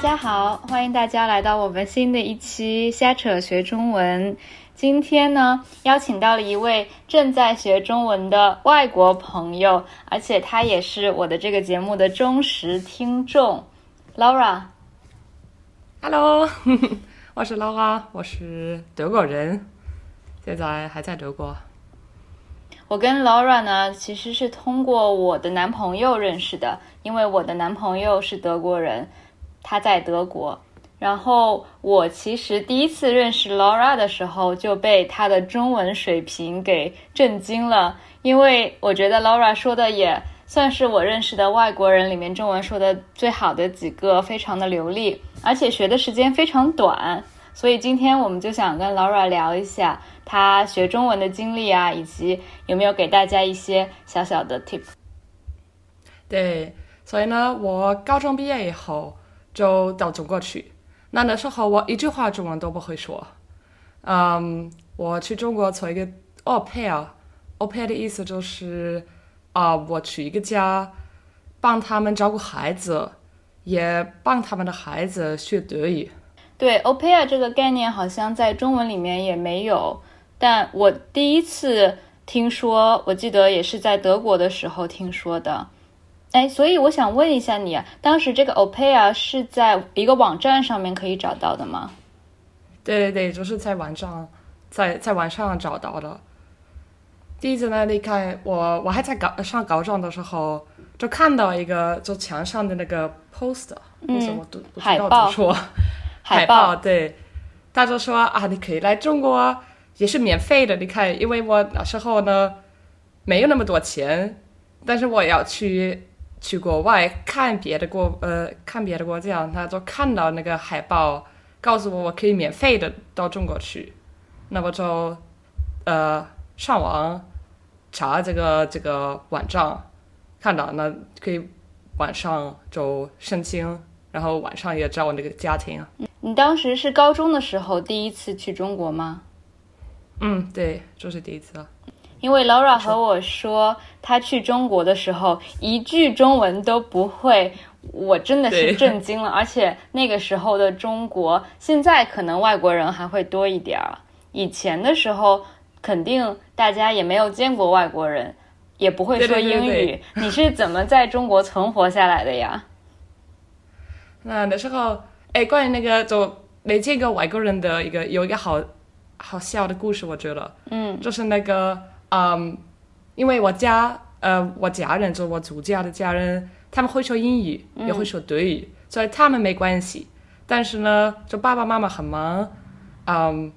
家好，欢迎大家来到我们新的一期瞎扯学中文。今天呢，邀请到了一位正在学中文的外国朋友，而且他也是我的这个节目的忠实听众，Laura。Hello，我是 Laura，我是德国人，现在还在德国。我跟 Laura 呢，其实是通过我的男朋友认识的，因为我的男朋友是德国人，他在德国。然后我其实第一次认识 Laura 的时候，就被她的中文水平给震惊了，因为我觉得 Laura 说的也算是我认识的外国人里面中文说的最好的几个，非常的流利，而且学的时间非常短。所以今天我们就想跟 Laura 聊一下她学中文的经历啊，以及有没有给大家一些小小的 tip。对，所以呢，我高中毕业以后就到中国去。那那时候我一句话中文都不会说。嗯，我去中国做一个 au pair，au pair 的意思就是啊、我去一个家，帮他们照顾孩子，也帮他们的孩子学德语。对 au pair 这个概念好像在中文里面也没有，但我第一次听说，我记得也是在德国的时候听说的。哎，所以我想问一下你，当时这个 pair 是在一个网站上面可以找到的吗？对对对，就是在网上，在在网上找到的。第一次呢，你看我我还在高上高中的时候，就看到一个就墙上的那个 poster，嗯，我都不知道怎 海报么说，海报对，他就说啊，你可以来中国，也是免费的。你看，因为我那时候呢没有那么多钱，但是我要去去国外看别的国呃看别的国家，他就看到那个海报，告诉我我可以免费的到中国去，那我就呃上网查这个这个网站，看到那可以晚上就申请，然后晚上也找那个家庭。你当时是高中的时候第一次去中国吗？嗯，对，就是第一次。因为 Laura 和我说，她去中国的时候一句中文都不会，我真的是震惊了。而且那个时候的中国，现在可能外国人还会多一点儿，以前的时候肯定大家也没有见过外国人，也不会说对对对英语。对你是怎么在中国存活下来的呀？那那时候，哎，关于那个就没见过外国人的一个有一个好好笑的故事，我觉得，嗯，就是那个，嗯，因为我家呃我家人就我祖家的家人，他们会说英语，也会说德语，所以他们没关系。但是呢，就爸爸妈妈很忙，嗯，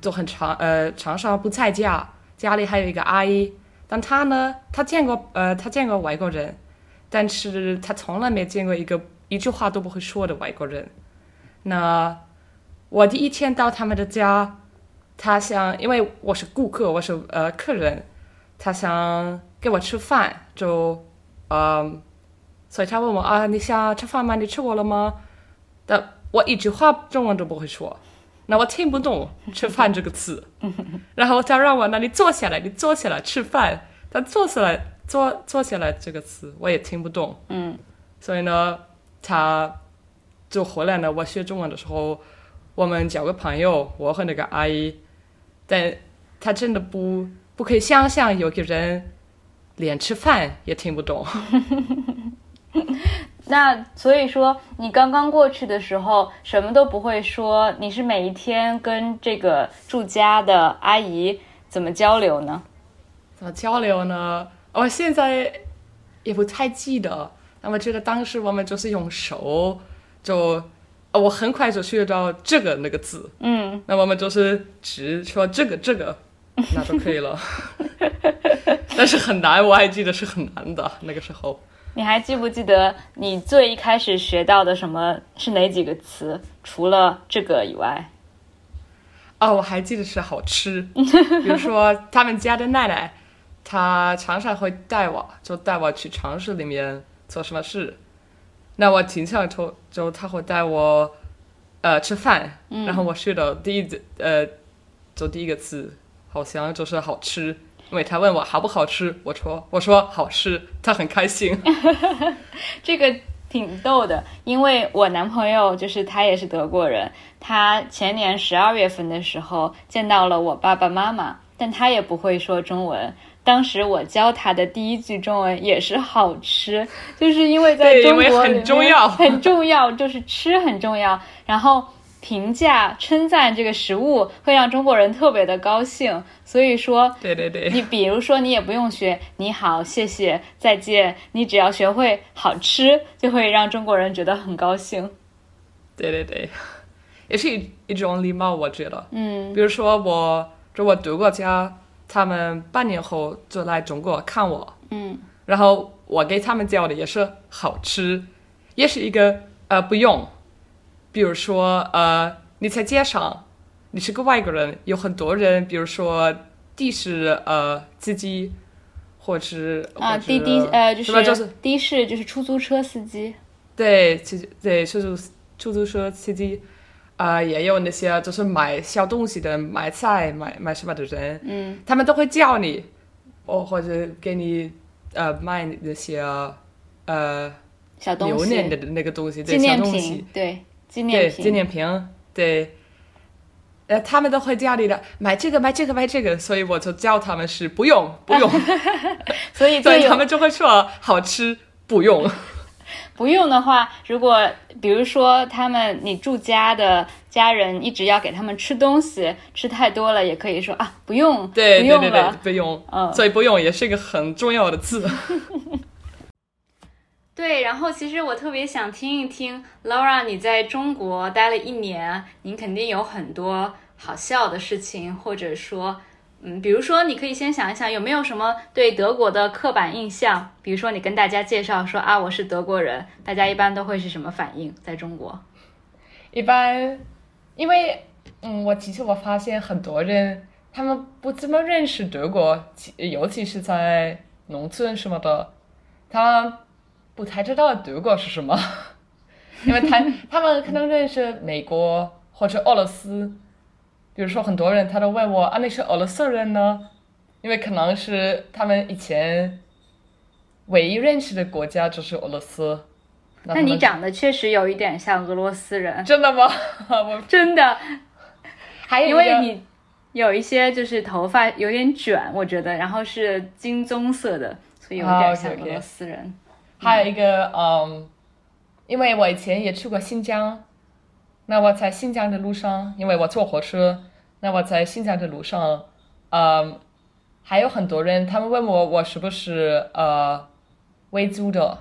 就很常呃常常不在家，家里还有一个阿姨，但她呢，她见过呃她见过外国人，但是她从来没见过一个一句话都不会说的外国人。那我第一天到他们的家，他想，因为我是顾客，我是呃客人，他想给我吃饭，就嗯，所以他问我啊，你想吃饭吗？你吃过了吗？但我一句话中文都不会说，那我听不懂“吃饭”这个词。然后他让我那你坐下来，你坐下来吃饭。他坐下来，坐坐下来这个词我也听不懂。嗯，所以呢，他就回来呢。我学中文的时候，我们交个朋友，我和那个阿姨，但他真的不不可以想象有个人连吃饭也听不懂。那所以说，你刚刚过去的时候什么都不会说，你是每一天跟这个住家的阿姨怎么交流呢？怎么交流呢？我现在也不太记得，那么觉得当时我们就是用手，就呃我很快就学到这个那个字，嗯，那我们就是只说这个这个，那就可以了。但是很难，我还记得是很难的那个时候。你还记不记得你最一开始学到的什么是哪几个词？除了这个以外，哦，我还记得是好吃，比如说他们家的奶奶，她常常会带我，就带我去城市里面做什么事。那我停下来之后，之后他会带我，呃，吃饭，然后我学的第一字呃，就第一个字好像就是好吃，因为他问我好不好吃，我说我说好吃，他很开心。这个挺逗的，因为我男朋友就是他也是德国人，他前年十二月份的时候见到了我爸爸妈妈，但他也不会说中文。当时我教他的第一句中文也是好吃，就是因为在中国很重要，很重要，就是吃很重要。然后评价称赞这个食物会让中国人特别的高兴，所以说，对对对，你比如说你也不用学你好、谢谢、再见，你只要学会好吃，就会让中国人觉得很高兴。对对对，也是一一种礼貌，我觉得。嗯，比如说我，就我读过家。他们半年后就来中国看我，嗯，然后我给他们教的也是好吃，也是一个呃不用，比如说呃你在街上，你是个外国人，有很多人，比如说的士呃司机，或者啊滴滴呃就是就是的士就是出租车司机，对，出对出租出租车司机。啊，也有那些就是买小东西的、买菜、买买什么的人，嗯，他们都会叫你，哦，或者给你呃卖那些呃小东西、留念的那个东西、纪念品，对纪念品、纪念品，对，呃，他们都会叫你的买这个、买这个、买这个，所以我就叫他们是不用、不用，所以 所以他们就会说好吃，不用。不用的话，如果比如说他们你住家的家人一直要给他们吃东西，吃太多了也可以说啊不用，对不用了，不用，嗯，所以不用也是一个很重要的字。对，然后其实我特别想听一听 Laura，你在中国待了一年，您肯定有很多好笑的事情，或者说。嗯，比如说，你可以先想一想，有没有什么对德国的刻板印象？比如说，你跟大家介绍说啊，我是德国人，大家一般都会是什么反应？在中国，一般，因为嗯，我其实我发现很多人他们不怎么认识德国，尤其是在农村什么的，他不太知道德国是什么，因为他他们可能认识美国或者俄罗斯。比如说，很多人他都问我啊，你是俄罗斯人呢？因为可能是他们以前唯一认识的国家就是俄罗斯。那你长得确实有一点像俄罗斯人。真的吗？我真的。还有因为你有一些就是头发有点卷，我觉得，然后是金棕色的，所以有点像俄罗斯人。还有一个，嗯，因为我以前也去过新疆。那我在新疆的路上，因为我坐火车，那我在新疆的路上，嗯，还有很多人，他们问我我是不是呃维族的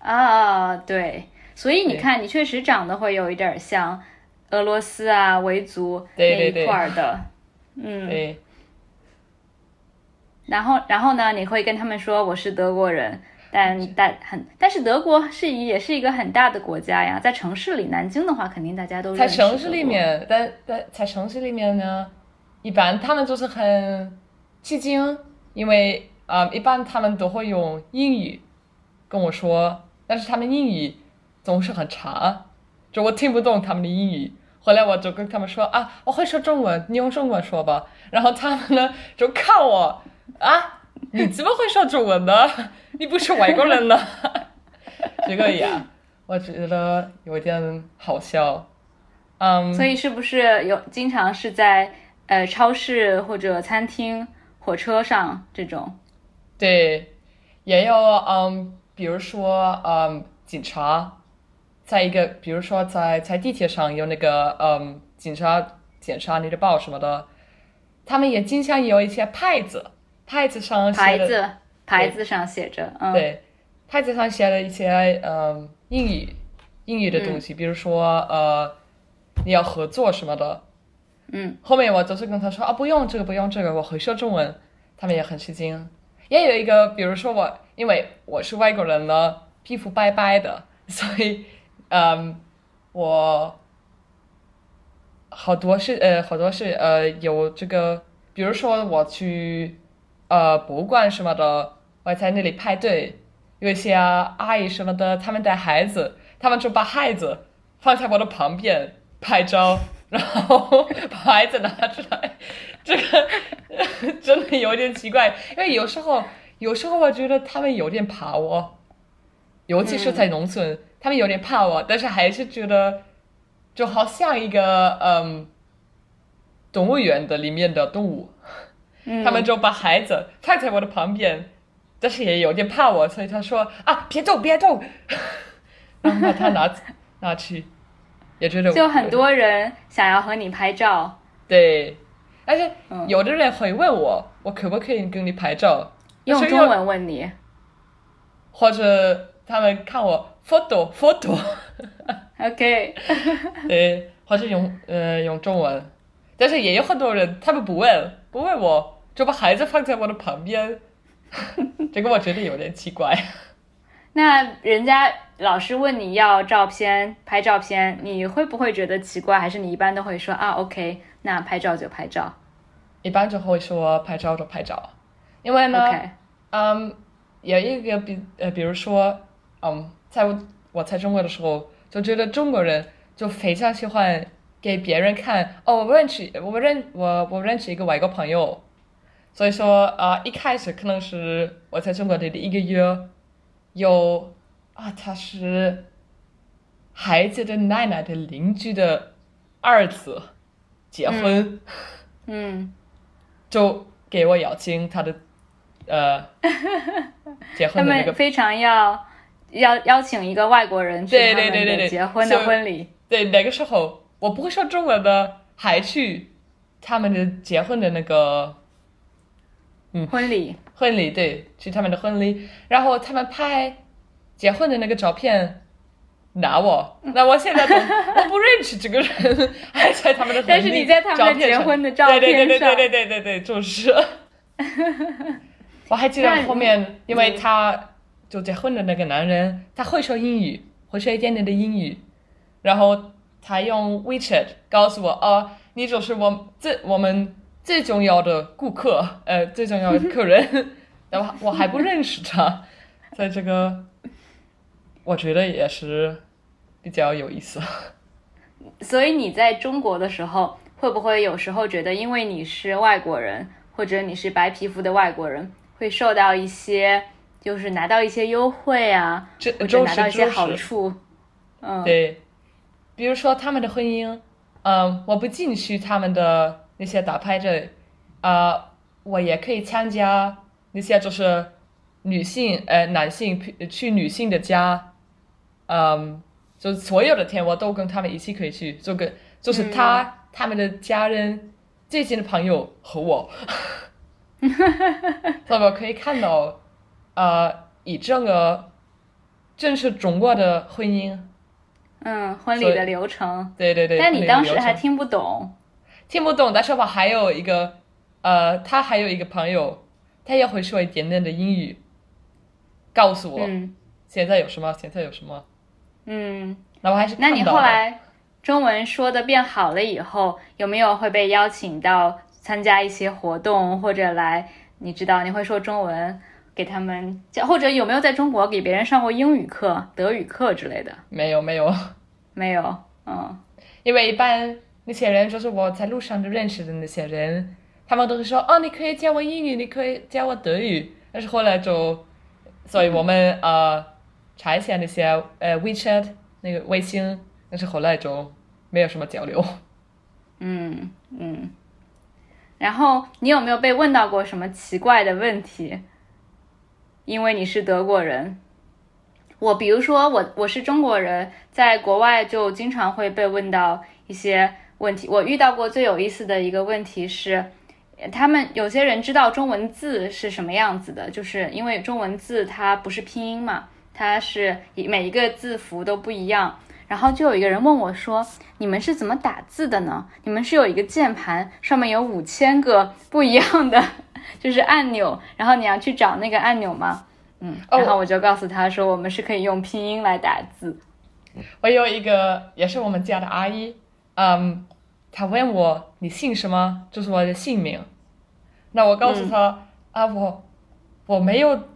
啊？对，所以你看，你确实长得会有一点像俄罗斯啊维族那一块的，嗯。对。然后，然后呢？你会跟他们说我是德国人。但但很，但是德国是也是一个很大的国家呀，在城市里，南京的话，肯定大家都在城市里面，在在在城市里面呢，一般他们就是很吃惊，因为啊，一般他们都会用英语跟我说，但是他们英语总是很差，就我听不懂他们的英语。后来我就跟他们说啊，我会说中文，你用中文说吧。然后他们呢就看我啊。你怎么会说中文呢？你不是外国人呢？这个呀，我觉得有点好笑。嗯，所以是不是有经常是在呃超市或者餐厅、火车上这种？对，也有嗯，比如说嗯，警察，在一个比如说在在地铁上有那个嗯，警察检查你的包什么的，他们也经常有一些牌子。牌子上牌子牌子上写着，嗯，对，牌子上写了一些嗯英语英语的东西，比如说呃你要合作什么的，嗯，后面我就是跟他说啊不用这个不用这个，我会说中文，他们也很吃惊。也有一个，比如说我因为我是外国人呢，皮肤白白的，所以嗯我好多是呃好多是呃有这个，比如说我去。呃，博物馆什么的，我在那里排队，有一些阿姨什么的，他们带孩子，他们就把孩子放在我的旁边拍照，然后把孩子拿出来，这个 真的有点奇怪，因为有时候，有时候我觉得他们有点怕我，尤其是在农村，他们有点怕我，但是还是觉得就好像一个嗯动物园的里面的动物，嗯。他们就把孩子放在我的旁边，但是也有点怕我，所以他说啊别动 别动，然后把他拿拿去，也觉得就很多人想要和你拍照，对，而且嗯。有的人会问我，我可不可以跟你拍照？用中文问你。或者他们看我 photo photo，OK，对，或者用呃用中文，但是也有很多人他们不问不问我，就把孩子放在我的旁边，这个我觉得有点奇怪。那人家老师问你要照片，拍照片，你会不会觉得奇怪？还是你一般都会说啊，OK，那拍照就拍照？一般就会说拍照就拍照，因为呢嗯，有一个比呃，比如说，嗯，在我我在中国的时候，就觉得中国人就非常喜欢给别人看，哦，我认识我认我我认识一个外国朋友，所以说呃、一开始可能是我在中国的第一个月，有啊，他是孩子的奶奶的邻居的儿子结婚。嗯就给我邀请他的呃 结婚的那个，们非常要邀邀请一个外国人去对他们的结婚的婚礼。对那个时候我不会说中文的，还去他们的结婚的那个婚礼，婚礼，对，去他们的婚礼，然后他们拍结婚的那个照片。拿我，那我现在都 我不认识这个人，还在他们的婚礼但是你在他们的结婚的照片对对对对对对对对，就是。我还记得后面，因为他就结婚的那个男人，他会说英语，会说一点点的英语，然后他用 WeChat 告诉我，哦，你就是我这我们最重要的顾客，呃，最重要的客人，然后我还不认识他，在这个，我觉得也是比较有意思。所以你在中国的时候，会不会有时候觉得，因为你是外国人，或者你是白皮肤的外国人，会受到一些，就是拿到一些优惠啊，这或者就拿到一些好处？嗯，对，比如说他们的婚姻，嗯，我不进去他们的那些打牌的，呃，我也可以参加那些就是女性呃男性去去女性的家，嗯，就所有的天我都跟他们一起可以去，就跟就是他、他们的家人最近的朋友和我，所以我可以看到，呃，以整个正是中国的婚姻。嗯，婚礼的流程。对对对，但你当时还听不懂，听不懂，但是我还有一个，呃，他还有一个朋友，他也会说一点点的英语，告诉我、嗯现在有什么，现在有什么，嗯。那我还是那你后来中文说的变好了以后，有没有会被邀请到参加一些活动，或者来？你知道你会说中文，给他们讲，或者有没有在中国给别人上过英语课、德语课之类的？没有没有，没有，嗯因为一般那些人就是我在路上就认识的那些人，他们都是说哦，你可以教我英语，你可以教我德语，但是后来就，所以我们呃查一下那些呃 WeChat 那个微信，但是后来就没有什么交流。嗯嗯。然后你有没有被问到过什么奇怪的问题？因为你是德国人，我比如说我我是中国人，在国外就经常会被问到一些问题。我遇到过最有意思的一个问题是，他们有些人知道中文字是什么样子的，就是因为中文字它不是拼音嘛，它是每一个字符都不一样。然后就有一个人问我说：“你们是怎么打字的呢？你们是有一个键盘，上面有五千个不一样的 就是按钮，然后你要去找那个按钮吗？”嗯，哦然后我就告诉他说：“我们是可以用拼音来打字。我有一个也是我们家的阿姨，嗯，他问我你姓什么，就是我的姓名。那我告诉他、啊，我我没有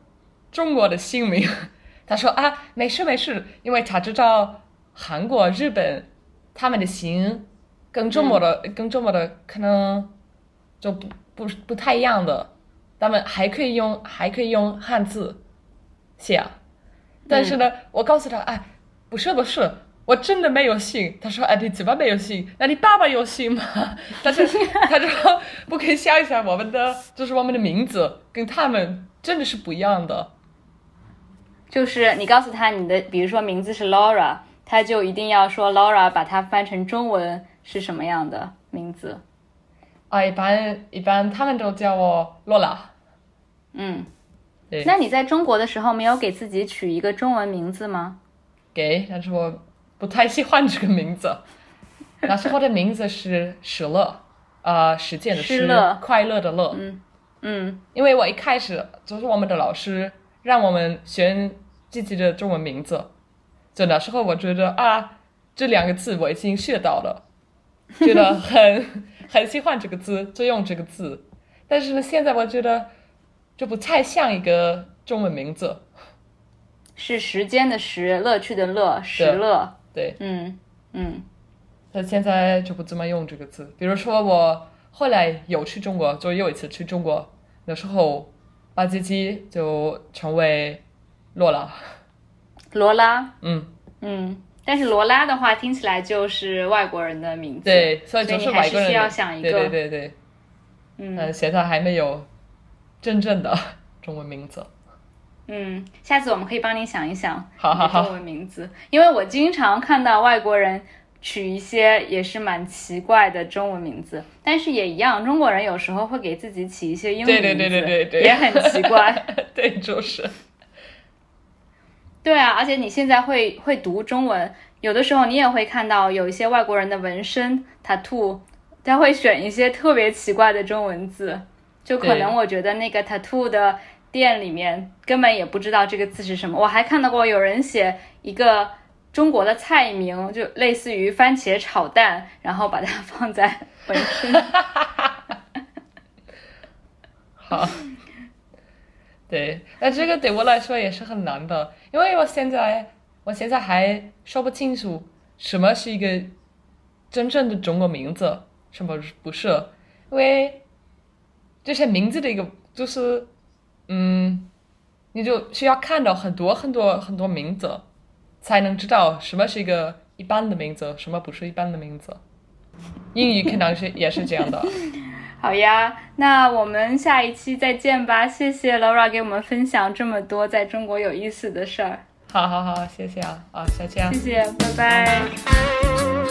中国的姓名。他说啊，没事没事，因为他知道韩国、日本他们的姓跟中国的、跟中国的可能就不不不太一样的，他们还可以用还可以用汉字写。但是呢，我告诉他，哎，不是不是，我真的没有姓。他说，哎，你怎么没有姓？那你爸爸有姓吗？但 是他 说，不可以想一下我们的，就是我们的名字跟他们真的是不一样的。就是你告诉他你的，比如说名字是 Laura，他就一定要说 Laura，把它翻成中文是什么样的名字？啊，一般一般他们都叫我洛拉。嗯，那你在中国的时候没有给自己取一个中文名字吗？给，但是我不太喜欢这个名字。那时候的名字是石乐，呃，实践的施乐快乐的乐。嗯嗯因为我一开始就是我们的老师让我们选自己的中文名字，就那时候我觉得啊，这两个字我已经学到了，觉得很 很喜欢这个字，就用这个字。但是呢，现在我觉得就不太像一个中文名字。是时间的时，乐趣的乐，时乐。对，嗯嗯那现在就不怎么用这个字。比如说我后来有去中国，就又一次去中国，那时候把自己就成为罗拉。罗拉。嗯，嗯，但是罗拉的话听起来就是外国人的名字。对，所以就是还外国人的。是需要想一个对对对对，嗯呃，现在还没有真正的 中文名字。嗯，下次我们可以帮你想一想好好好你的中文名字，因为我经常看到外国人取一些也是蛮奇怪的中文名字，但是也一样，中国人有时候会给自己起一些英文名字，对对对对对对也很奇怪。对，就是。对啊，而且你现在会会读中文，有的时候你也会看到有一些外国人的纹身 tattoo，他会选一些特别奇怪的中文字，就可能我觉得那个 tattoo 的店里面根本也不知道这个字是什么。我还看到过有人写一个中国的菜名，就类似于番茄炒蛋，然后把它放在。好，对，那这个对我来说也是很难的，因为我现在我现在还说不清楚什么是一个真正的中国名字，什么不是，因为这些名字的一个就是，嗯，你就需要看到很多很多很多名字，才能知道什么是一个一般的名字，什么不是一般的名字。英语可能是 也是这样的。好呀，那我们下一期再见吧。谢谢 Laura 给我们分享这么多在中国有意思的事儿，好好好，谢谢啊，啊，再见啊谢。谢，拜拜。